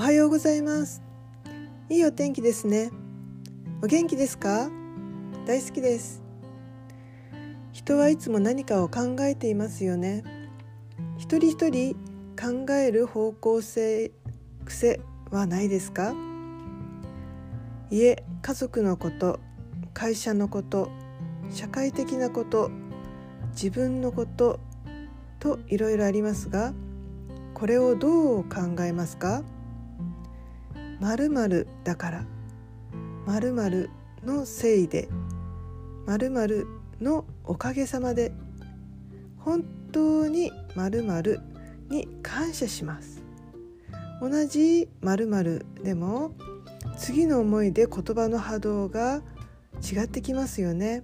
はようございます。いいお天気ですね。お元気ですか？大好きです。人はいつも何かを考えていますよね。一人一人考える方向性癖はないですか？家家族のこと会社のこと社会的なこと自分のことといろいろありますがこれをどう考えますか？〇〇だから。〇〇のせいで。〇〇のおかげさまで。本当に〇〇に感謝します。同じ〇〇でも次の思いで言葉の波動が違ってきますよね。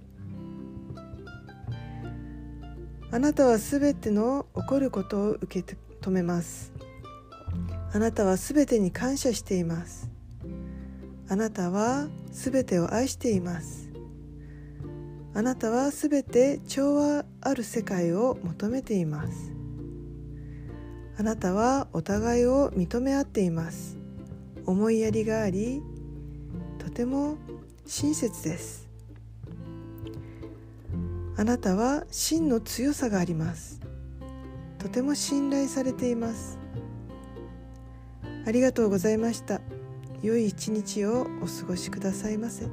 あなたはすべての起こることを受け止めます。あなたはすべてに感謝しています。あなたはすべてを愛しています。あなたはすべて調和ある世界を求めています。あなたはお互いを認め合っています。思いやりがありとても親切です。あなたは真の強さがあります。とても信頼されています。ありがとうございました良い一日をお過ごしくださいませ。